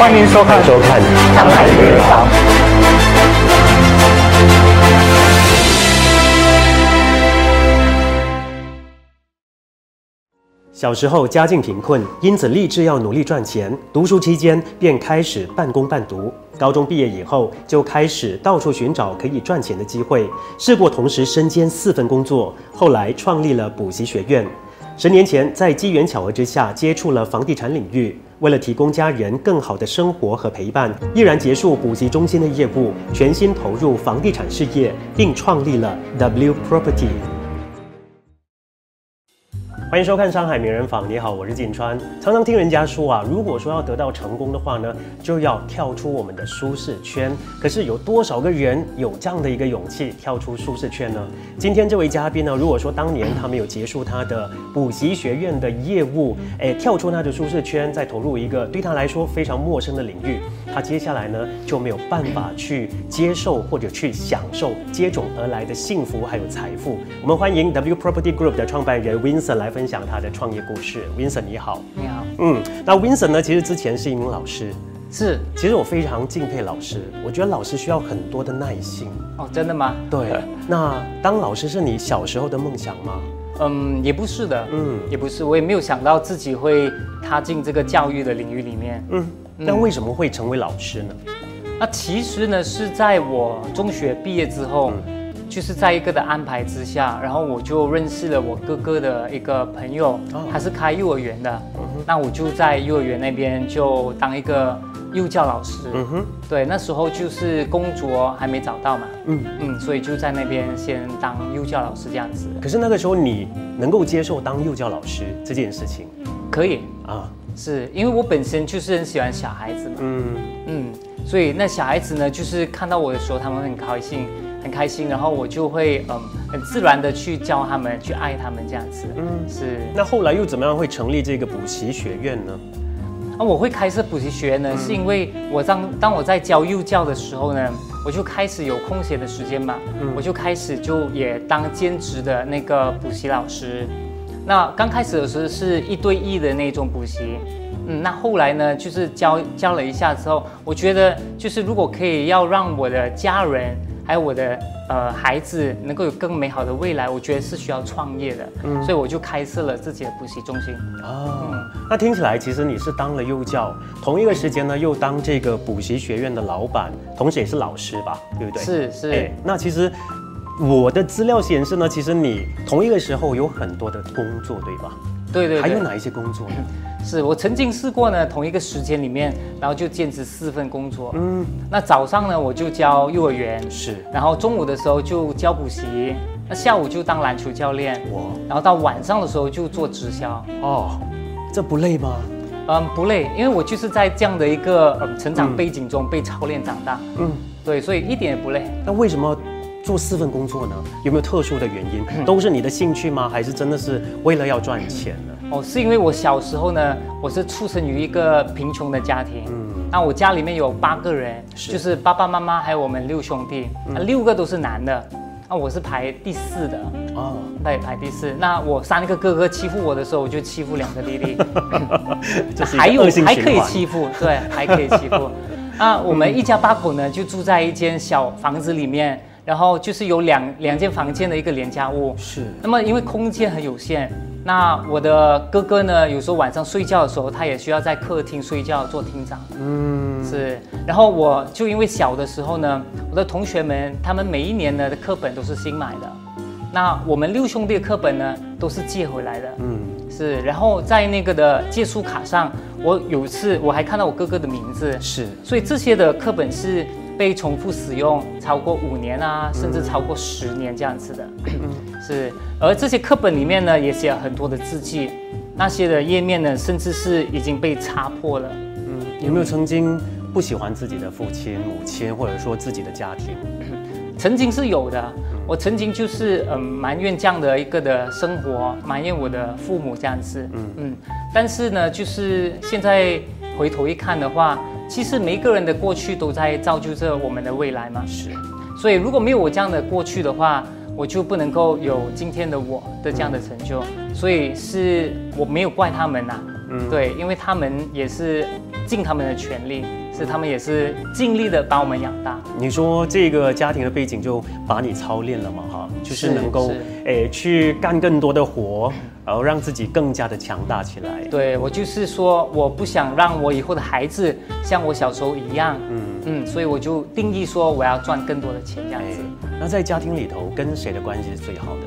欢迎收看上海名人房。小时候家境贫困，因此立志要努力赚钱。读书期间便开始半工半读。高中毕业以后，就开始到处寻找可以赚钱的机会，试过同时身兼四份工作。后来创立了补习学院。十年前，在机缘巧合之下接触了房地产领域，为了提供家人更好的生活和陪伴，毅然结束补习中心的业务，全心投入房地产事业，并创立了 W Property。欢迎收看《上海名人坊》。你好，我是锦川。常常听人家说啊，如果说要得到成功的话呢，就要跳出我们的舒适圈。可是有多少个人有这样的一个勇气跳出舒适圈呢？今天这位嘉宾呢，如果说当年他没有结束他的补习学院的业务，哎，跳出他的舒适圈，再投入一个对他来说非常陌生的领域，他接下来呢就没有办法去接受或者去享受接踵而来的幸福还有财富。我们欢迎 W Property Group 的创办人 Vincent 来分享他的创业故事。Vincent 你好，你好，嗯，那 Vincent 呢，其实之前是一名老师。是其实我非常敬佩老师，我觉得老师需要很多的耐心。哦，真的吗？对，那当老师是你小时候的梦想吗？嗯，也不是的，嗯嗯，也不是，我也没有想到自己会踏进这个教育的领域里面。嗯，那为什么会成为老师呢？那其实呢，是在我中学毕业之后，就是在一个的安排之下，然后我就认识了我哥哥的一个朋友，哦。他是开幼儿园的，那我就在幼儿园那边就当一个幼教老师。嗯哼，对，那时候就是工作还没找到嘛，嗯。嗯，所以就在那边先当幼教老师这样子。可是那个时候你能够接受当幼教老师这件事情？可以，啊？是因为我本身就是很喜欢小孩子嘛，嗯，嗯，所以那小孩子呢，就是看到我的时候，他们很开心，很开心，然后我就会嗯很自然的去教他们，去爱他们这样子，嗯嗯，是。那后来又怎么样会成立这个补习学院呢？那我会开设补习学院呢，是因为我当当我在教幼教的时候呢，我就开始有空闲的时间嘛，我就开始就也当兼职的那个补习老师。那刚开始的时候是一对一的那种补习，嗯，那后来呢，就是教教了一下之后，我觉得就是如果可以要让我的家人还有我的呃孩子能够有更美好的未来，我觉得是需要创业的，所以我就开设了自己的补习中心。哦，那听起来其实你是当了幼教，同一个时间呢又当这个补习学院的老板，同时也是老师吧，对不对？是是。哎，那其实我的资料显示呢，其实你同一个时候有很多的工作，对吧？对对对，还有哪一些工作呢？是我曾经试过呢，同一个时间里面，然后就兼职四份工作。嗯，那早上呢，我就教幼儿园，是然后中午的时候就教补习，那下午就当篮球教练，哇然后到晚上的时候就做直销。哦，这不累吗？嗯，不累，因为我就是在这样的一个嗯成长背景中被操练长大。嗯，对，所以一点也不累。那为什么做四份工作呢？有没有特殊的原因？嗯 都是你的兴趣吗？还是真的是为了要赚钱呢？哦，是因为我小时候呢，我是出生于一个贫穷的家庭。嗯。那我家里面有八个人，是。就是爸爸妈妈还有我们六兄弟，那六个都是男的，那我是排第四的，哦，对，排第四。那我三个哥哥欺负我的时候，我就欺负两个弟弟，还有还可以欺负，对，还可以欺负。那我们一家八口呢，就住在一间小房子里面，然后就是有两两间房间的一个廉价屋。是。那么因为空间很有限，那我的哥哥呢，有时候晚上睡觉的时候，他也需要在客厅睡觉做厅长。嗯。是，然后我就因为小的时候呢，我的同学们他们每一年呢的课本都是新买的，那我们六兄弟的课本呢都是借回来的。嗯。是，然后在那个的借书卡上，我有一次我还看到我哥哥的名字，是。所以这些的课本是被重复使用超过五年啊，甚至超过十年这样子的。是，而这些课本里面呢，也写了很多的字迹，那些的页面呢，甚至是已经被擦破了。嗯，有没有曾经不喜欢自己的父亲、母亲，或者说自己的家庭？曾经是有的，我曾经就是嗯埋怨这样的一个的生活，埋怨我的父母这样子，嗯嗯，但是呢，就是现在回头一看的话，其实每一个人的过去都在造就着我们的未来嘛，是所以如果没有我这样的过去的话，我就不能够有今天的我的这样的成就，所以是我没有怪他们呐、嗯对，因为他们也是尽他们的全力，是他们也是尽力的把我们养大。你说这个家庭的背景就把你操练了嘛？哈，就是是能够是诶去干更多的活，然后让自己更加的强大起来。对我就是说，我不想让我以后的孩子像我小时候一样，嗯，嗯，所以我就定义说我要赚更多的钱这样哎子。，那在家庭里头跟谁的关系是最好的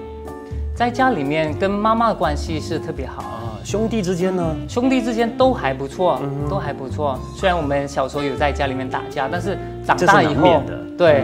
在家里面跟妈妈的关系是特别好，啊？兄弟之间呢？兄弟之间都还不错，嗯都还不错。虽然我们小时候有在家里面打架，但是长大以后对，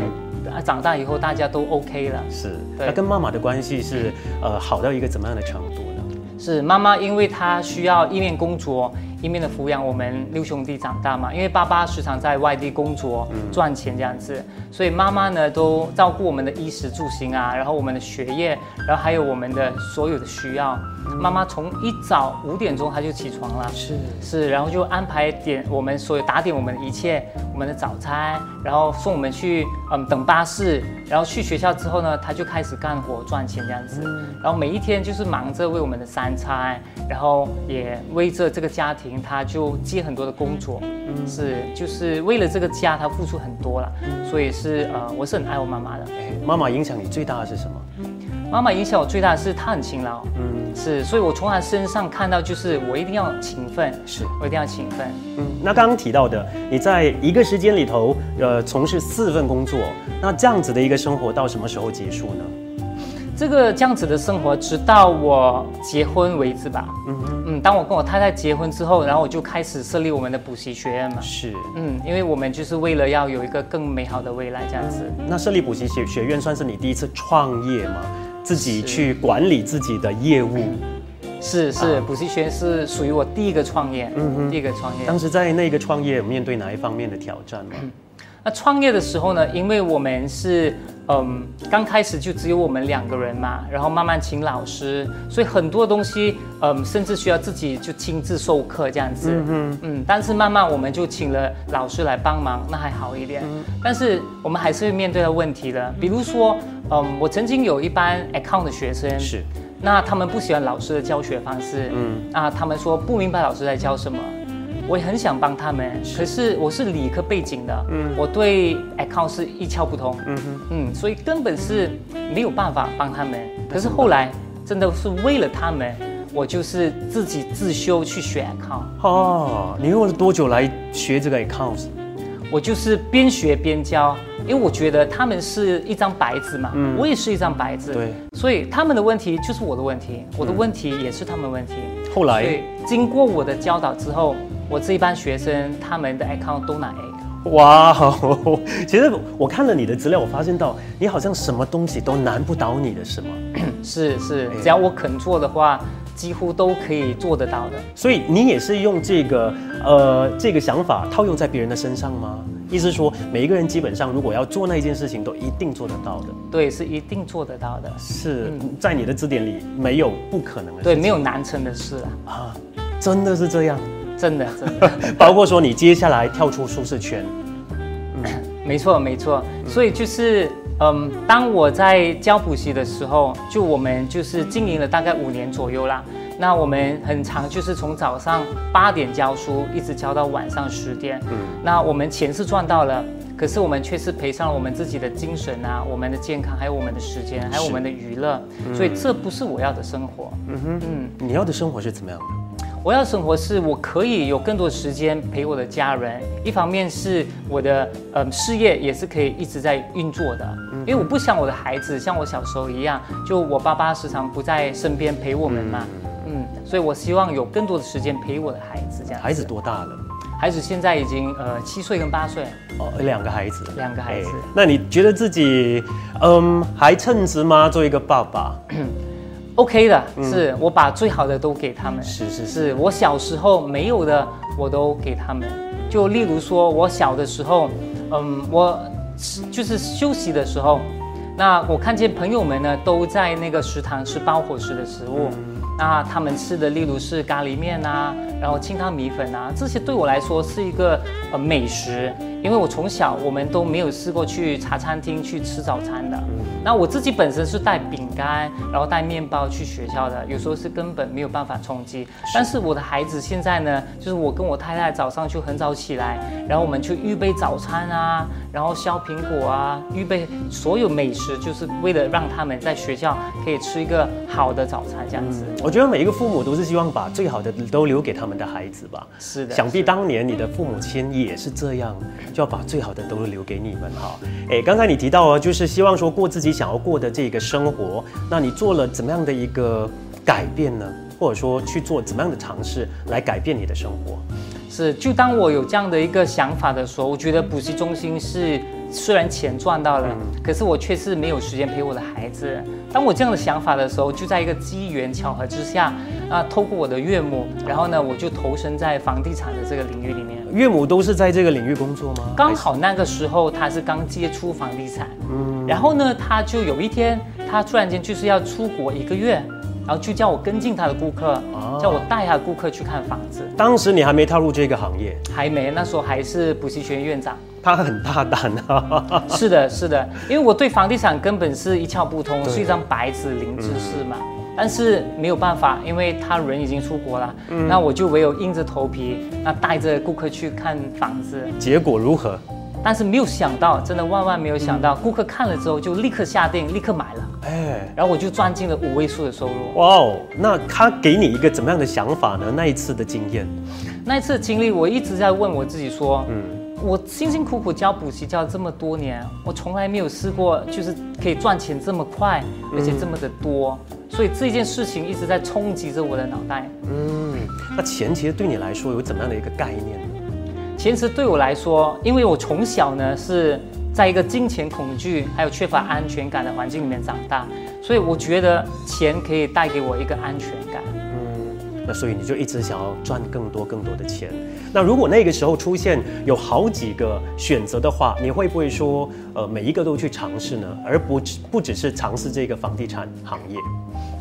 啊长大以后大家都 OK 了。是，那跟妈妈的关系是呃好到一个怎么样的程度呢？是妈妈，因为她需要一面工作，一面的抚养我们六兄弟长大嘛。因为爸爸时常在外地工作赚钱这样子，所以妈妈呢都照顾我们的衣食住行啊，然后我们的学业，然后还有我们的所有的需要。妈妈从一早五点钟她就起床了，是。是，然后就安排点我们所有打点我们的一切，我们的早餐，然后送我们去嗯等巴士，然后去学校之后呢，她就开始干活赚钱这样子，然后每一天就是忙着为我们的三餐，然后也为着这个家庭，他就接很多的工作，是就是为了这个家他付出很多了，所以是呃我是很爱我妈妈的，哎，妈妈影响你最大的是什么？妈妈影响我最大的是她很勤劳，嗯，是，所以我从她身上看到就是我一定要勤奋，是。我一定要勤奋。嗯，那刚刚提到的，你在一个时间里头，呃，从事四份工作，那这样子的一个生活到什么时候结束呢？这个这样子的生活，直到我结婚为止吧。嗯，嗯，当我跟我太太结婚之后，然后我就开始设立我们的补习学院嘛。是。嗯，因为我们就是为了要有一个更美好的未来，这样子。那设立补习学学院算是你第一次创业吗？自己去管理自己的业务。是是，补习学院是属于我第一个创业，嗯哼第一个创业。当时在那个创业有面对哪一方面的挑战吗？那创业的时候呢，因为我们是嗯刚开始就只有我们两个人嘛，然后慢慢请老师，所以很多东西嗯甚至需要自己就亲自授课这样子。嗯嗯，但是慢慢我们就请了老师来帮忙，那还好一点。嗯但是我们还是会面对的问题的，比如说，嗯，我曾经有一班 account 的学生，是，那他们不喜欢老师的教学方式，嗯，啊，他们说不明白老师在教什么。我也很想帮他们，可是我是理科背景的，嗯。我对 account 是一窍不通，嗯哼，嗯，所以根本是没有办法帮他们。可是后来真的是为了他们，我就是自己自修去学 account，哦，你用了多久来学这个 accounts？我就是边学边教，因为我觉得他们是一张白纸嘛，嗯。我也是一张白纸，对，所以他们的问题就是我的问题，我的问题也是他们的问题。后来？对，经过我的教导之后，我这一班学生他们的 account 都拿 A。哇，其实我看了你的资料，我发现到你好像什么东西都难不倒你的是吗？是是哎，只要我肯做的话，几乎都可以做得到的。所以你也是用这个呃这个想法套用在别人的身上吗？意思是说，每一个人基本上如果要做那一件事情，都一定做得到的。对，是一定做得到的。是在你的字典里没有不可能的事对，没有难成的事啊，啊，真的是这样。真的 真的，包括说你接下来跳出舒适圈，没错没错。所以就是，嗯，当我在教补习的时候，就我们就是经营了大概五年左右啦。那我们很长，就是从早上八点教书，一直教到晚上十点。嗯那我们钱是赚到了，可是我们却是赔上了我们自己的精神啊，我们的健康，还有我们的时间，还有我们的娱乐。所以这不是我要的生活。嗯哼，嗯，你要的生活是怎么样的？我要生活是我可以有更多的时间陪我的家人，一方面是我的嗯事业也是可以一直在运作的，因为我不想我的孩子像我小时候一样，就我爸爸时常不在身边陪我们嘛，嗯，所以我希望有更多的时间陪我的孩子，这样。孩子多大了？孩子现在已经呃七岁跟八岁，哦，两个孩子，两个孩子哎那你觉得自己，嗯，还称职吗？做一个爸爸？OK 的，是我把最好的都给他们。是是是，是我小时候没有的，我都给他们。就例如说，我小的时候，嗯，我就是休息的时候，那我看见朋友们呢都在那个食堂吃包伙食的食物，那他们吃的例如是咖喱面啊，然后清汤米粉啊，这些对我来说是一个呃美食，因为我从小我们都没有试过去茶餐厅去吃早餐的。那我自己本身是带饼干，然后带面包去学校的，有时候是根本没有办法充饥。但是我的孩子现在呢，就是我跟我太太早上就很早起来，然后我们去预备早餐啊，然后削苹果啊，预备所有美食，就是为了让他们在学校可以吃一个好的早餐这样子。我觉得每一个父母都是希望把最好的都留给他们的孩子吧。是的，想必当年你的父母亲也是这样。就要把最好的都留给你们哈。哎，刚才你提到哦，就是希望说过自己想要过的这个生活，那你做了怎么样的一个改变呢？或者说去做怎么样的尝试来改变你的生活？是，就当我有这样的一个想法的时候，我觉得补习中心是虽然钱赚到了，可是我却是没有时间陪我的孩子。当我这样的想法的时候，就在一个机缘巧合之下，啊，透过我的岳母，然后呢，我就投身在房地产的这个领域里面。岳母都是在这个领域工作吗？刚好那个时候他是刚接触房地产，嗯，然后呢，他就有一天，他突然间就是要出国一个月，然后就叫我跟进他的顾客，叫我带他的顾客去看房子。当时你还没踏入这个行业，还没，那时候还是补习学院院长。他很大胆啊！是的，是的，因为我对房地产根本是一窍不通，是一张白纸，零知识嘛。但是没有办法，因为他人已经出国了，那我就唯有硬着头皮，那带着顾客去看房子。结果如何？但是没有想到，真的万万没有想到，顾客看了之后就立刻下定，立刻买了。哎，然后我就赚进了五位数的收入。哇哦，那他给你一个怎么样的想法呢？那一次的经验，那一次的经历，我一直在问我自己说，嗯。我辛辛苦苦教补习教了这么多年，我从来没有试过，就是可以赚钱这么快，而且这么的多，所以这件事情一直在冲击着我的脑袋。嗯，那钱其实对你来说有怎么样的一个概念呢？钱其实对我来说，因为我从小呢是在一个金钱恐惧还有缺乏安全感的环境里面长大，所以我觉得钱可以带给我一个安全感。那所以你就一直想要赚更多更多的钱。那如果那个时候出现有好几个选择的话，你会不会说，呃，每一个都去尝试呢？而不不只是尝试这个房地产行业？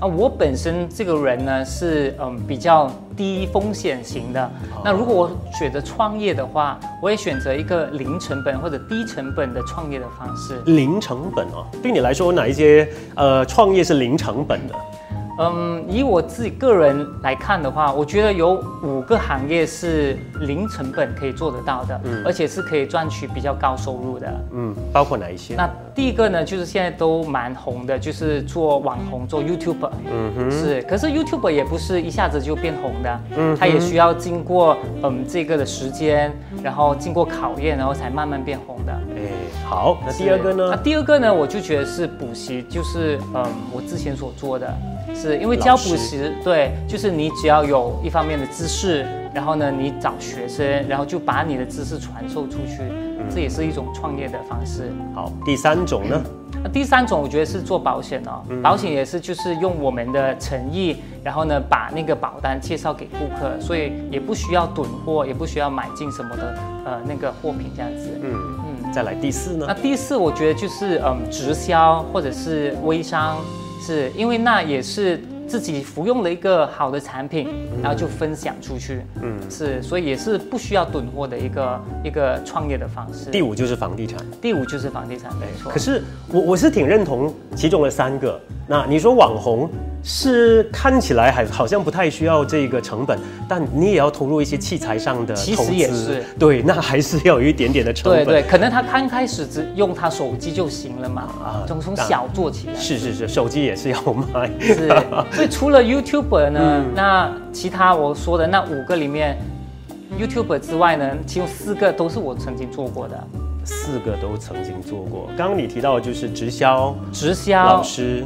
啊，我本身这个人呢是嗯比较低风险型的。那如果我选择创业的话，我也选择一个零成本或者低成本的创业的方式。零成本哦，对你来说哪一些呃创业是零成本的？嗯，以我自己个人来看的话，我觉得有五个行业是零成本可以做得到的，嗯，而且是可以赚取比较高收入的，嗯，包括哪一些？那第一个呢，就是现在都蛮红的，就是做网红，做 YouTuber，嗯哼，是，可是 YouTuber 也不是一下子就变红的，嗯，他也需要经过嗯这个的时间，然后经过考验，然后才慢慢变红的。哎，好，那第二个呢？那第二个呢，我就觉得是补习，就是嗯我之前所做的。是因为教补习，对，就是你只要有一方面的知识，然后呢，你找学生，然后就把你的知识传授出去，这也是一种创业的方式。好，第三种呢？那第三种我觉得是做保险哦，保险也是就是用我们的诚意，然后呢把那个保单介绍给顾客，所以也不需要囤货，也不需要买进什么的呃那个货品这样子。嗯嗯，再来第四呢？那第四我觉得就是嗯直销或者是微商。是因为那也是自己服用了一个好的产品，然后就分享出去。嗯，是，所以也是不需要囤货的一个一个创业的方式。第五就是房地产，第五就是房地产，没错。可是我我是挺认同其中的三个。那你说网红？是看起来还好像不太需要这个成本，但你也要投入一些器材上的投资，对，那还是要有一点点的成本。对对，可能他刚开始只用他手机就行了嘛，啊，从从小做起来。是是是，手机也是要买。是，所以除了 YouTuber 呢，那其他我说的那五个里面，YouTuber 之外呢，其中四个都是我曾经做过的。四个都曾经做过。刚刚你提到的就是直销，直销老师，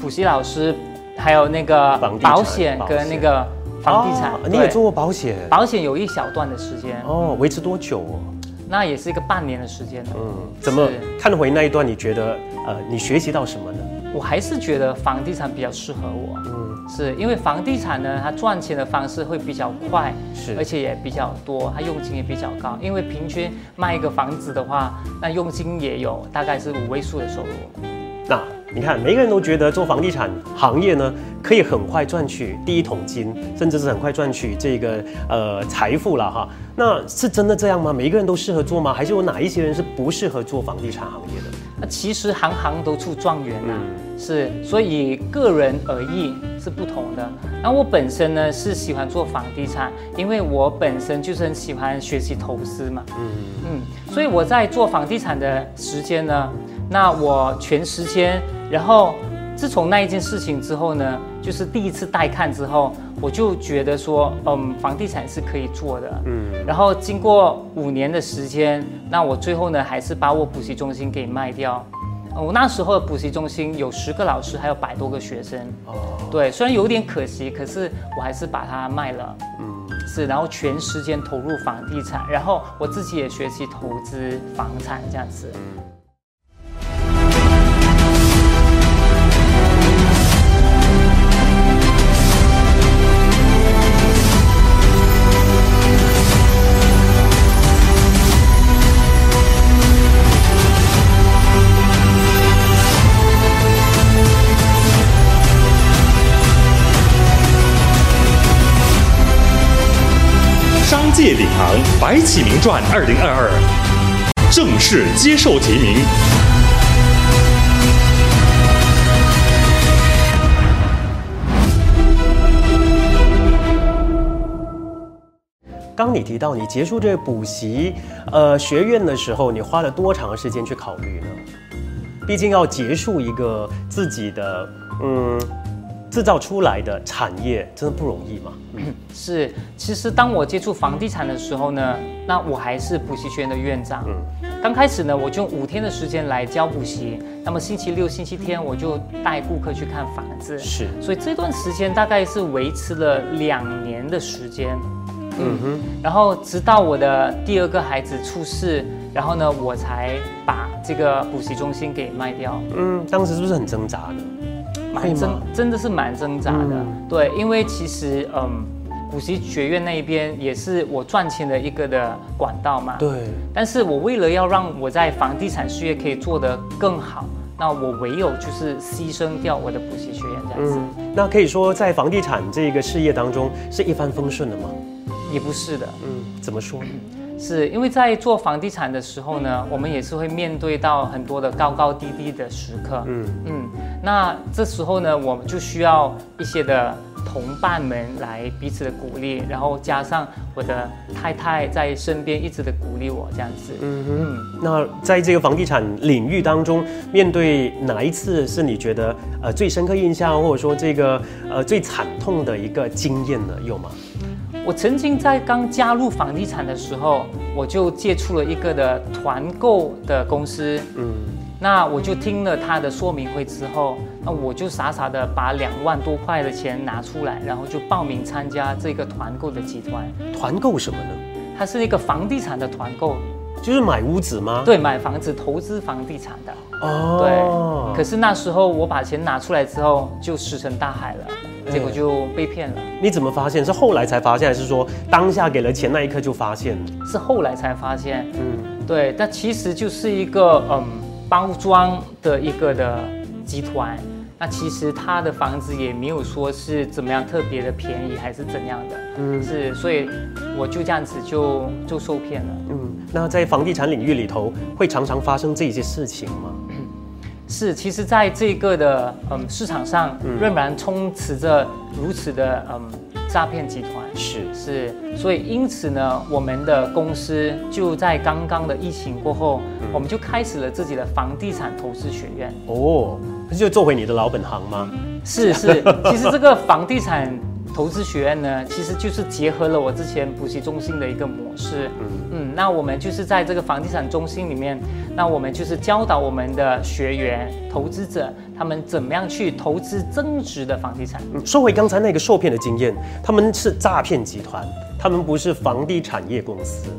补习老师。还有那个保险跟那个房地产，你也做过保险？保险有一小段的时间哦，维持多久哦？那也是一个半年的时间。嗯，怎么看回那一段？你觉得呃，你学习到什么呢？我还是觉得房地产比较适合我。嗯，是因为房地产呢，它赚钱的方式会比较快，是，而且也比较多，它佣金也比较高。因为平均卖一个房子的话，那佣金也有大概是五位数的收入。那你看，每个人都觉得做房地产行业呢，可以很快赚取第一桶金，甚至是很快赚取这个呃财富了哈。那是真的这样吗？每一个人都适合做吗？还是有哪一些人是不适合做房地产行业的？那其实行行都出状元呐，是，所以个人而异是不同的。那我本身呢是喜欢做房地产，因为我本身就是很喜欢学习投资嘛，嗯嗯，所以我在做房地产的时间呢，那我全时间。然后，自从那一件事情之后呢，就是第一次带看之后，我就觉得说，嗯，房地产是可以做的。嗯。然后经过五年的时间，那我最后呢，还是把我补习中心给卖掉。我那时候的补习中心有十个老师，还有百多个学生。哦。对，虽然有点可惜，可是我还是把它卖了。嗯。是，然后全时间投入房地产，然后我自己也学习投资房产这样子。界领航白起名传二零二二正式接受提名。刚你提到你结束这补习呃学院的时候，你花了多长时间去考虑呢？毕竟要结束一个自己的嗯。制造出来的产业真的不容易吗？是，其实当我接触房地产的时候呢，那我还是补习学院的院长。嗯，刚开始呢，我就用五天的时间来教补习，那么星期六、星期天我就带顾客去看房子。是，所以这段时间大概是维持了两年的时间。嗯哼，然后直到我的第二个孩子出世，然后呢，我才把这个补习中心给卖掉。嗯，当时是不是很挣扎的？蛮挣，真的是蛮挣扎的。对，因为其实，嗯，补习学院那一边也是我赚钱的一个的管道嘛。对。但是我为了要让我在房地产事业可以做得更好，那我唯有就是牺牲掉我的补习学院这样子。那可以说在房地产这个事业当中是一帆风顺的吗？也不是的。嗯，怎么说呢？是因为在做房地产的时候呢，我们也是会面对到很多的高高低低的时刻。嗯嗯，那这时候呢，我们就需要一些的同伴们来彼此的鼓励，然后加上我的太太在身边一直的鼓励我这样子。嗯嗯，那在这个房地产领域当中，面对哪一次是你觉得呃最深刻印象，或者说这个呃最惨痛的一个经验呢？有吗？我曾经在刚加入房地产的时候，我就接触了一个的团购的公司，嗯，那我就听了他的说明会之后，那我就傻傻的把两万多块的钱拿出来，然后就报名参加这个团购的集团。团购什么呢？它是一个房地产的团购，就是买屋子吗？对，买房子投资房地产的。哦，对。可是那时候我把钱拿出来之后，就石沉大海了。结果就被骗了。你怎么发现？是后来才发现，还是说当下给了钱那一刻就发现？是后来才发现。嗯，对。但其实就是一个嗯包装的一个的集团。那其实他的房子也没有说是怎么样特别的便宜，还是怎样的。嗯，是。所以我就这样子就就受骗了。嗯，那在房地产领域里头，会常常发生这些事情吗？是，其实，在这个的嗯市场上，仍然充斥着如此的嗯诈骗集团。是是，所以因此呢，我们的公司就在刚刚的疫情过后，我们就开始了自己的房地产投资学院。哦，那就做回你的老本行吗？是是，其实这个房地产。投资学院呢，其实就是结合了我之前补习中心的一个模式。嗯嗯，那我们就是在这个房地产中心里面，那我们就是教导我们的学员、投资者，他们怎么样去投资增值的房地产。嗯说回刚才那个受骗的经验，他们是诈骗集团，他们不是房地产业公司，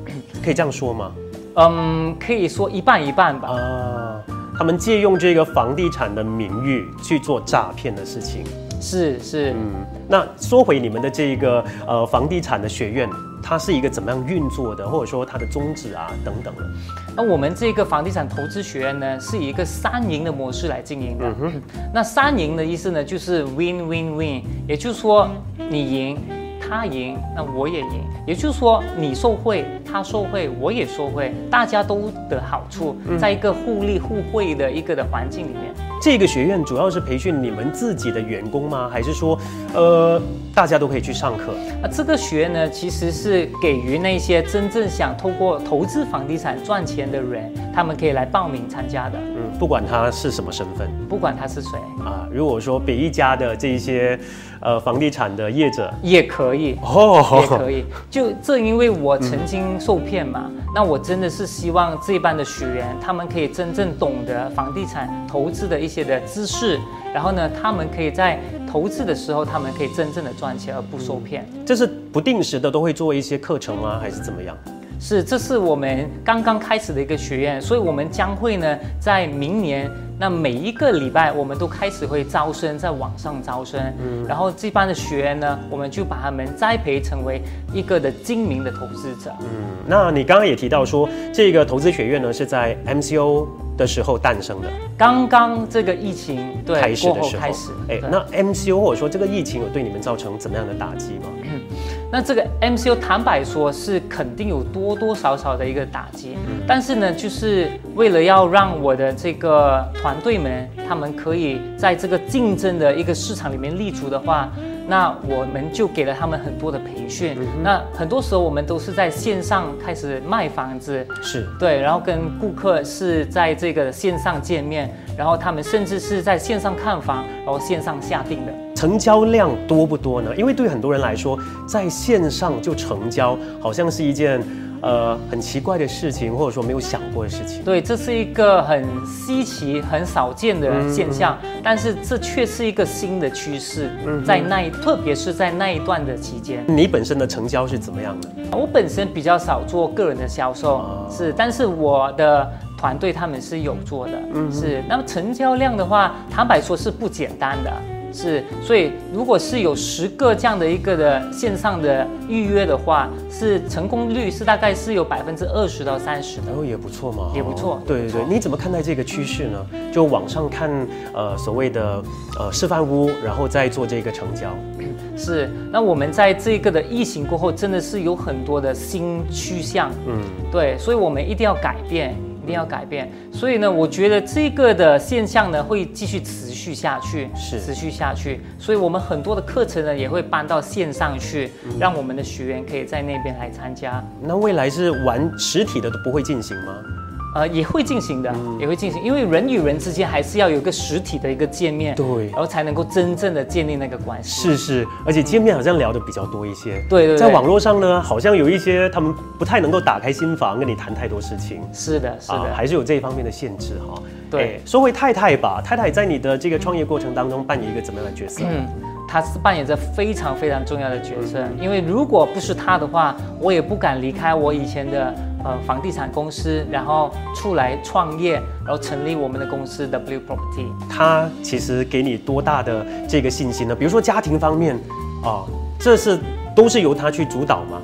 可以这样说吗？嗯，可以说一半一半吧。啊，他们借用这个房地产的名誉去做诈骗的事情。是是，嗯，那说回你们的这个呃房地产的学院，它是一个怎么样运作的，或者说它的宗旨啊等等的。那我们这个房地产投资学院呢，是以一个三赢的模式来经营的。那三赢的意思呢，就是 win win win，也就是说你赢。他赢，那我也赢，也就是说，你受贿，他受贿，我也受贿，大家都得好处，在一个互利互惠的一个的环境里面。这个学院主要是培训你们自己的员工吗？还是说，呃，大家都可以去上课？啊，这个学院呢，其实是给予那些真正想通过投资房地产赚钱的人，他们可以来报名参加的。嗯，不管他是什么身份，不管他是谁啊。如果说北一家的这一些。呃，房地产的业者也可以哦，也可以。就正因为我曾经受骗嘛，那我真的是希望这班的学员，他们可以真正懂得房地产投资的一些的知识，然后呢，他们可以在投资的时候，他们可以真正的赚钱而不受骗。这是不定时的都会做一些课程吗？还是怎么样？是，这是我们刚刚开始的一个学院，所以我们将会呢，在明年那每一个礼拜，我们都开始会招生，在网上招生，嗯，然后这班的学员呢，我们就把他们栽培成为一个的精明的投资者。嗯，那你刚刚也提到说，这个投资学院呢是在 MCO 的时候诞生的，刚刚这个疫情对开始的时候。开始，哎，那 MCO 或者说这个疫情有对你们造成怎么样的打击吗？那这个 MCU 坦白说是肯定有多多少少的一个打击，但是呢，就是为了要让我的这个团队们，他们可以在这个竞争的一个市场里面立足的话。那我们就给了他们很多的培训。那很多时候我们都是在线上开始卖房子，是对，然后跟顾客是在这个线上见面，然后他们甚至是在线上看房，然后线上下定的。成交量多不多呢？因为对很多人来说，在线上就成交，好像是一件。呃，很奇怪的事情，或者说没有想过的事情。对，这是一个很稀奇、很少见的现象，但是这却是一个新的趋势。嗯在那一，特别是在那一段的期间，你本身的成交是怎么样的？我本身比较少做个人的销售，是，但是我的团队他们是有做的，是。那么成交量的话，坦白说是不简单的。是，所以如果是有十个这样的一个的线上的预约的话，是成功率是大概是有百分之二十到三十的，然后也不错嘛，也不错。对对对，你怎么看待这个趋势呢？就网上看，呃，所谓的呃示范屋，然后再做这个成交。是，那我们在这个的疫情过后，真的是有很多的新趋向。嗯，对，所以我们一定要改变。一定要改变，所以呢，我觉得这个的现象呢会继续持续下去，是持续下去，所以我们很多的课程呢也会搬到线上去，让我们的学员可以在那边来参加。那未来是玩实体的都不会进行吗？呃，也会进行的，也会进行，因为人与人之间还是要有一个实体的一个见面，对，然后才能够真正的建立那个关系。是是，而且见面好像聊的比较多一些。对对，在网络上呢，好像有一些他们不太能够打开心房跟你谈太多事情。是的，是的，还是有这一方面的限制哈。对，说回太太吧，太太在你的这个创业过程当中扮演一个怎么样的角色？嗯，她是扮演着非常非常重要的角色，因为如果不是他的话，我也不敢离开我以前的。呃，房地产公司，然后出来创业，然后成立我们的公司 W Property。他其实给你多大的这个信心呢？比如说家庭方面，啊，这是都是由他去主导吗？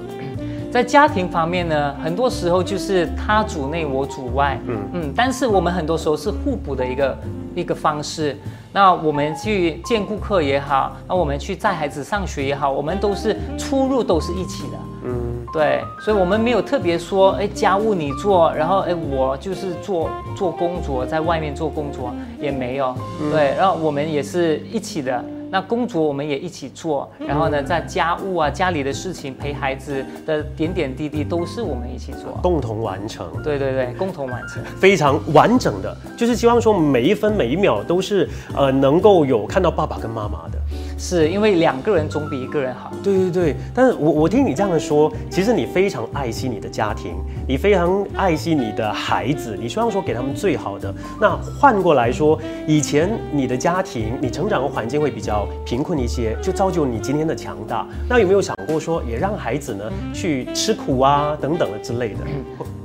在家庭方面呢，很多时候就是他主内，我主外。嗯嗯，但是我们很多时候是互补的一个一个方式。那我们去见顾客也好，那我们去载孩子上学也好，我们都是出入都是一起的。嗯，对，所以我们没有特别说，哎，家务你做，然后哎，我就是做做工作，在外面做工作也没有。对，然后我们也是一起的。那工作我们也一起做，然后呢，在家务啊、家里的事情、陪孩子的点点滴滴，都是我们一起做，共同完成。对对对，共同完成，非常完整的，就是希望说每一分每一秒都是呃能够有看到爸爸跟妈妈的。是因为两个人总比一个人好。对对对，但是我我听你这样说，其实你非常爱惜你的家庭，你非常爱惜你的孩子，你希望说给他们最好的。那换过来说，以前你的家庭，你成长的环境会比较贫困一些，就造就你今天的强大。那有没有想过说，也让孩子呢去吃苦啊等等的之类的？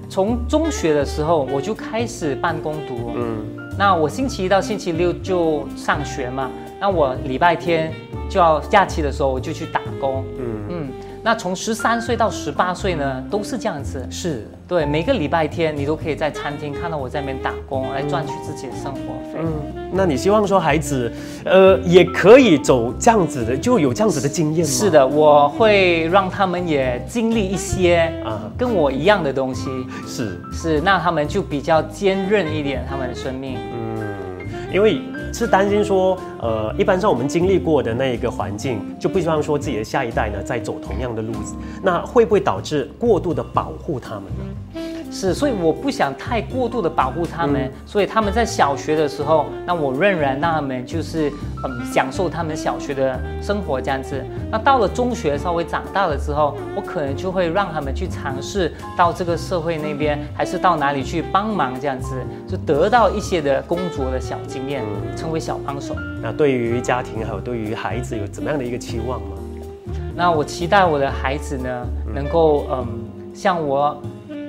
从中学的时候我就开始办公读，嗯，那我星期一到星期六就上学嘛。那我礼拜天就要假期的时候，我就去打工。嗯嗯，那从十三岁到十八岁呢，都是这样子。是，对，每个礼拜天你都可以在餐厅看到我在那边打工，来赚取自己的生活费。嗯，那你希望说孩子，呃，也可以走这样子的，就有这样子的经验吗？是的，我会让他们也经历一些啊啊跟我一样的东西，是，是那他们就比较坚韧一点，他们的生命。嗯，因为是担心说，呃，一般上我们经历过的那一个环境，就不希望说自己的下一代呢再走同样的路子，那会不会导致过度的保护他们呢？是，所以我不想太过度的保护他们，所以他们在小学的时候，那我仍然让他们就是嗯享受他们小学的生活这样子。那到了中学稍微长大了之后，我可能就会让他们去尝试到这个社会那边，还是到哪里去帮忙这样子，就得到一些的工作的小经验，成为小帮手。那对于家庭还有对于孩子有怎么样的一个期望吗？那我期待我的孩子呢，能够嗯像我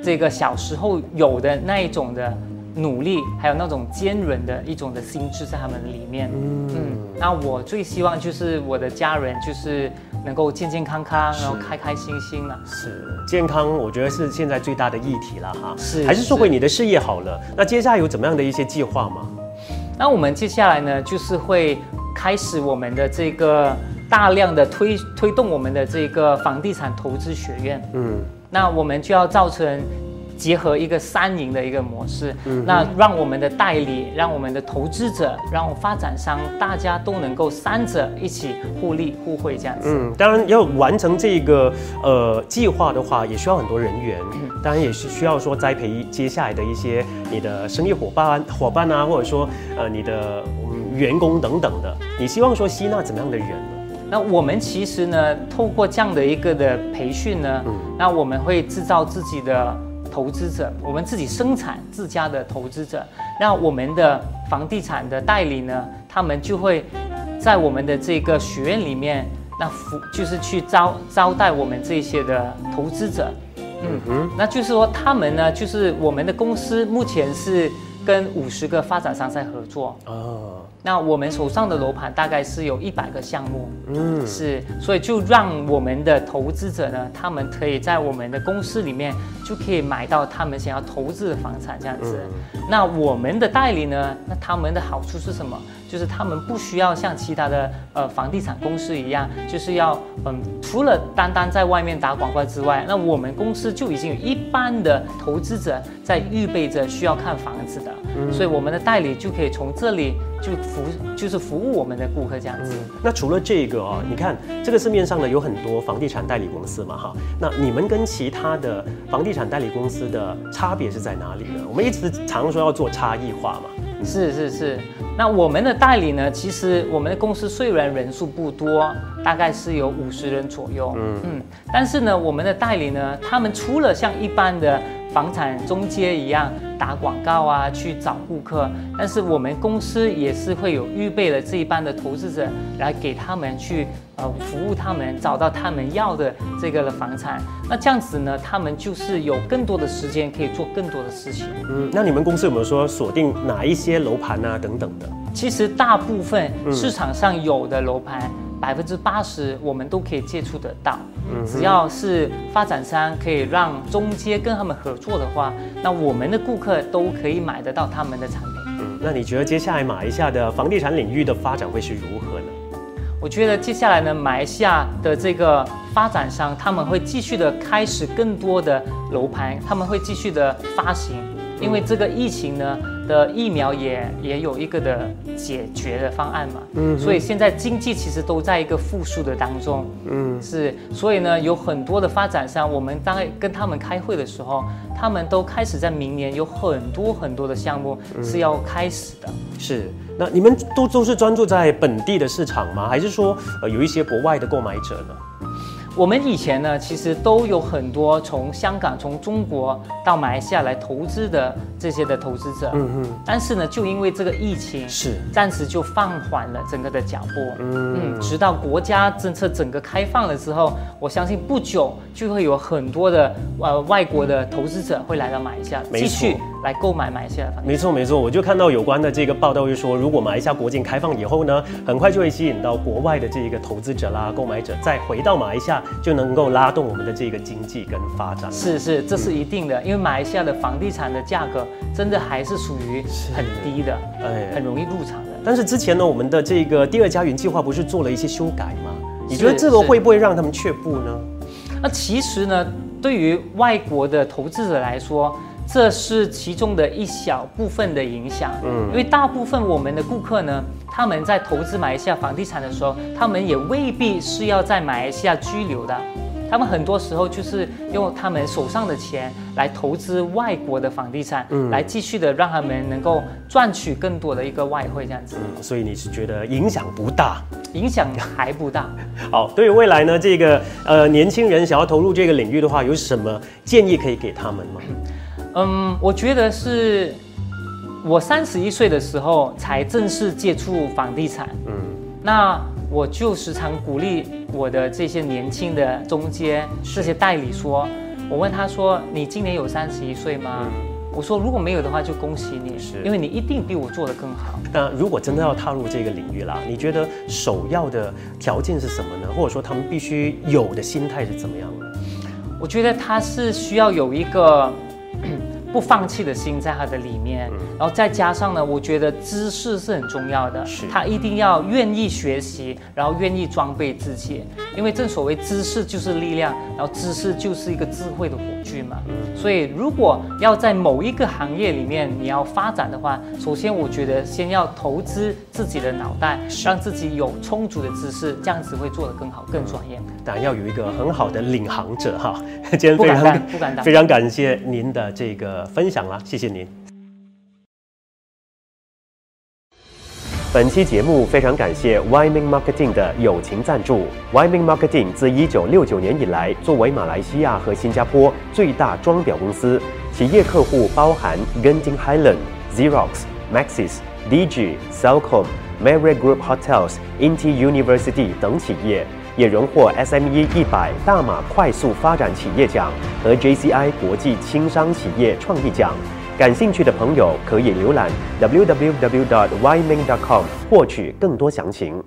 这个小时候有的那一种的努力，还有那种坚韧的一种的心智在他们里面。嗯，那我最希望就是我的家人就是能够健健康康，然后开开心心了。是健康，我觉得是现在最大的议题了哈。是还是说回你的事业好了？那接下来有怎么样的一些计划吗？那我们接下来呢，就是会开始我们的这个大量的推推动我们的这个房地产投资学院。嗯，那我们就要造成结合一个三赢的一个模式，那让我们的代理、让我们的投资者、让发展商，大家都能够三者一起互利互惠这样子。嗯，当然要完成这个呃计划的话，也需要很多人员，当然也是需要说栽培接下来的一些你的生意伙伴伙伴啊，或者说呃你的嗯员工等等的。你希望说吸纳怎么样的人呢？那我们其实呢，透过这样的一个的培训呢，那我们会制造自己的投资者，我们自己生产自家的投资者，那我们的房地产的代理呢，他们就会在我们的这个学院里面，那服就是去招招待我们这些的投资者。嗯哼，那就是说他们呢，就是我们的公司目前是跟五十个发展商在合作。哦，那我们手上的楼盘大概是有一百个项目，嗯，是，所以就让我们的投资者呢，他们可以在我们的公司里面就可以买到他们想要投资的房产这样子。那我们的代理呢，那他们的好处是什么？就是他们不需要像其他的呃房地产公司一样，就是要嗯，除了单单在外面打广告之外，那我们公司就已经有一般的投资者在预备着需要看房子的，所以我们的代理就可以从这里就服就是服务我们的顾客这样子。那除了这个哦，你看这个市面上呢有很多房地产代理公司嘛哈，那你们跟其他的房地产代理公司的差别是在哪里呢？我们一直常说要做差异化嘛，是是是，那我们的代理呢？其实我们的公司虽然人数不多，大概是有五十人左右，嗯嗯，但是呢，我们的代理呢，他们除了像一般的房产中介一样打广告啊，去找顾客，但是我们公司也是会有预备了这一班的投资者来给他们去呃服务他们，找到他们要的这个的房产。那这样子呢，他们就是有更多的时间可以做更多的事情。嗯，那你们公司有没有说锁定哪一些楼盘啊等等的？其实大部分市场上有的楼盘，百分之八十我们都可以接触得到。嗯只要是发展商可以让中介跟他们合作的话，那我们的顾客都可以买得到他们的产品。嗯，那你觉得接下来马来西亚的房地产领域的发展会是如何呢？我觉得接下来呢，马来西亚的这个发展商他们会继续的开始更多的楼盘，他们会继续的发行，因为这个疫情呢的疫苗也也有一个的解决的方案嘛，嗯，所以现在经济其实都在一个复苏的当中，嗯，是，所以呢有很多的发展商，我们当跟他们开会的时候，他们都开始在明年有很多很多的项目是要开始的。是，那你们都都是专注在本地的市场吗？还是说呃有一些国外的购买者呢？我们以前呢，其实都有很多从香港、从中国到马来西亚来投资的这些的投资者，嗯嗯，但是呢，就因为这个疫情，是。暂时就放缓了整个的脚步，嗯，直到国家政策整个开放了之后，我相信不久就会有很多的呃外国的投资者会来到马来西亚，继续来购买马来西亚的房地产。没错没错，我就看到有关的这个报道，就说如果马来西亚国境开放以后呢，很快就会吸引到国外的这个投资者啦、购买者，再回到马来西亚，就能够拉动我们的这个经济跟发展。是是，这是一定的，因为马来西亚的房地产的价格真的还是属于很低的，哎很容易入场的。但是之前呢，我们的这个第二家园计划不是做了一些修改吗？你觉得这个会不会让他们却步呢？那其实呢，对于外国的投资者来说，这是其中的一小部分的影响。嗯，因为大部分我们的顾客呢，他们在投资马来西亚房地产的时候，他们也未必是要在马来西亚居留的。他们很多时候就是用他们手上的钱来投资外国的房地产，嗯来继续的让他们能够赚取更多的一个外汇，这样子嗯，所以你是觉得影响不大？影响还不大。好，对于未来呢，这个呃年轻人想要投入这个领域的话，有什么建议可以给他们吗？嗯，我觉得是我三十一岁的时候才正式接触房地产。嗯，那我就时常鼓励我的这些年轻的中介这些代理说，我问他说：“你今年有三十一岁吗？”我说：“如果没有的话，就恭喜你，是因为你一定比我做得更好。”那如果真的要踏入这个领域啦，你觉得首要的条件是什么呢？或者说他们必须有的心态是怎么样的？我觉得他是需要有一个不放弃的心在他的里面，然后再加上呢，我觉得知识是很重要的，是。他一定要愿意学习，然后愿意装备自己，因为正所谓知识就是力量，然后知识就是一个智慧的火炬嘛。所以如果要在某一个行业里面你要发展的话，首先我觉得先要投资自己的脑袋，让自己有充足的知识，这样子会做得更好、更专业。当然要有一个很好的领航者哈。今天非常当不敢当。非常感谢您的这个分享啦，谢谢您。本期节目非常感谢 Wyoming Marketing 的友情赞助。Wyoming Marketing 自1969年以来，作为马来西亚和新加坡最大装裱公司，企业客户包含 Genting Highland、Xerox、Maxis、DG、Cellcom、Mary Group Hotels、Inti University 等企业，也荣获 SME 一百大马快速发展企业奖和 JCI 国际轻商企业创意奖。感兴趣的朋友可以浏览 www.yming.com 获取更多详情。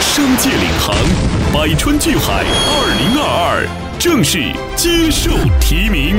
商界领航，百川聚海，二零二二正式接受提名。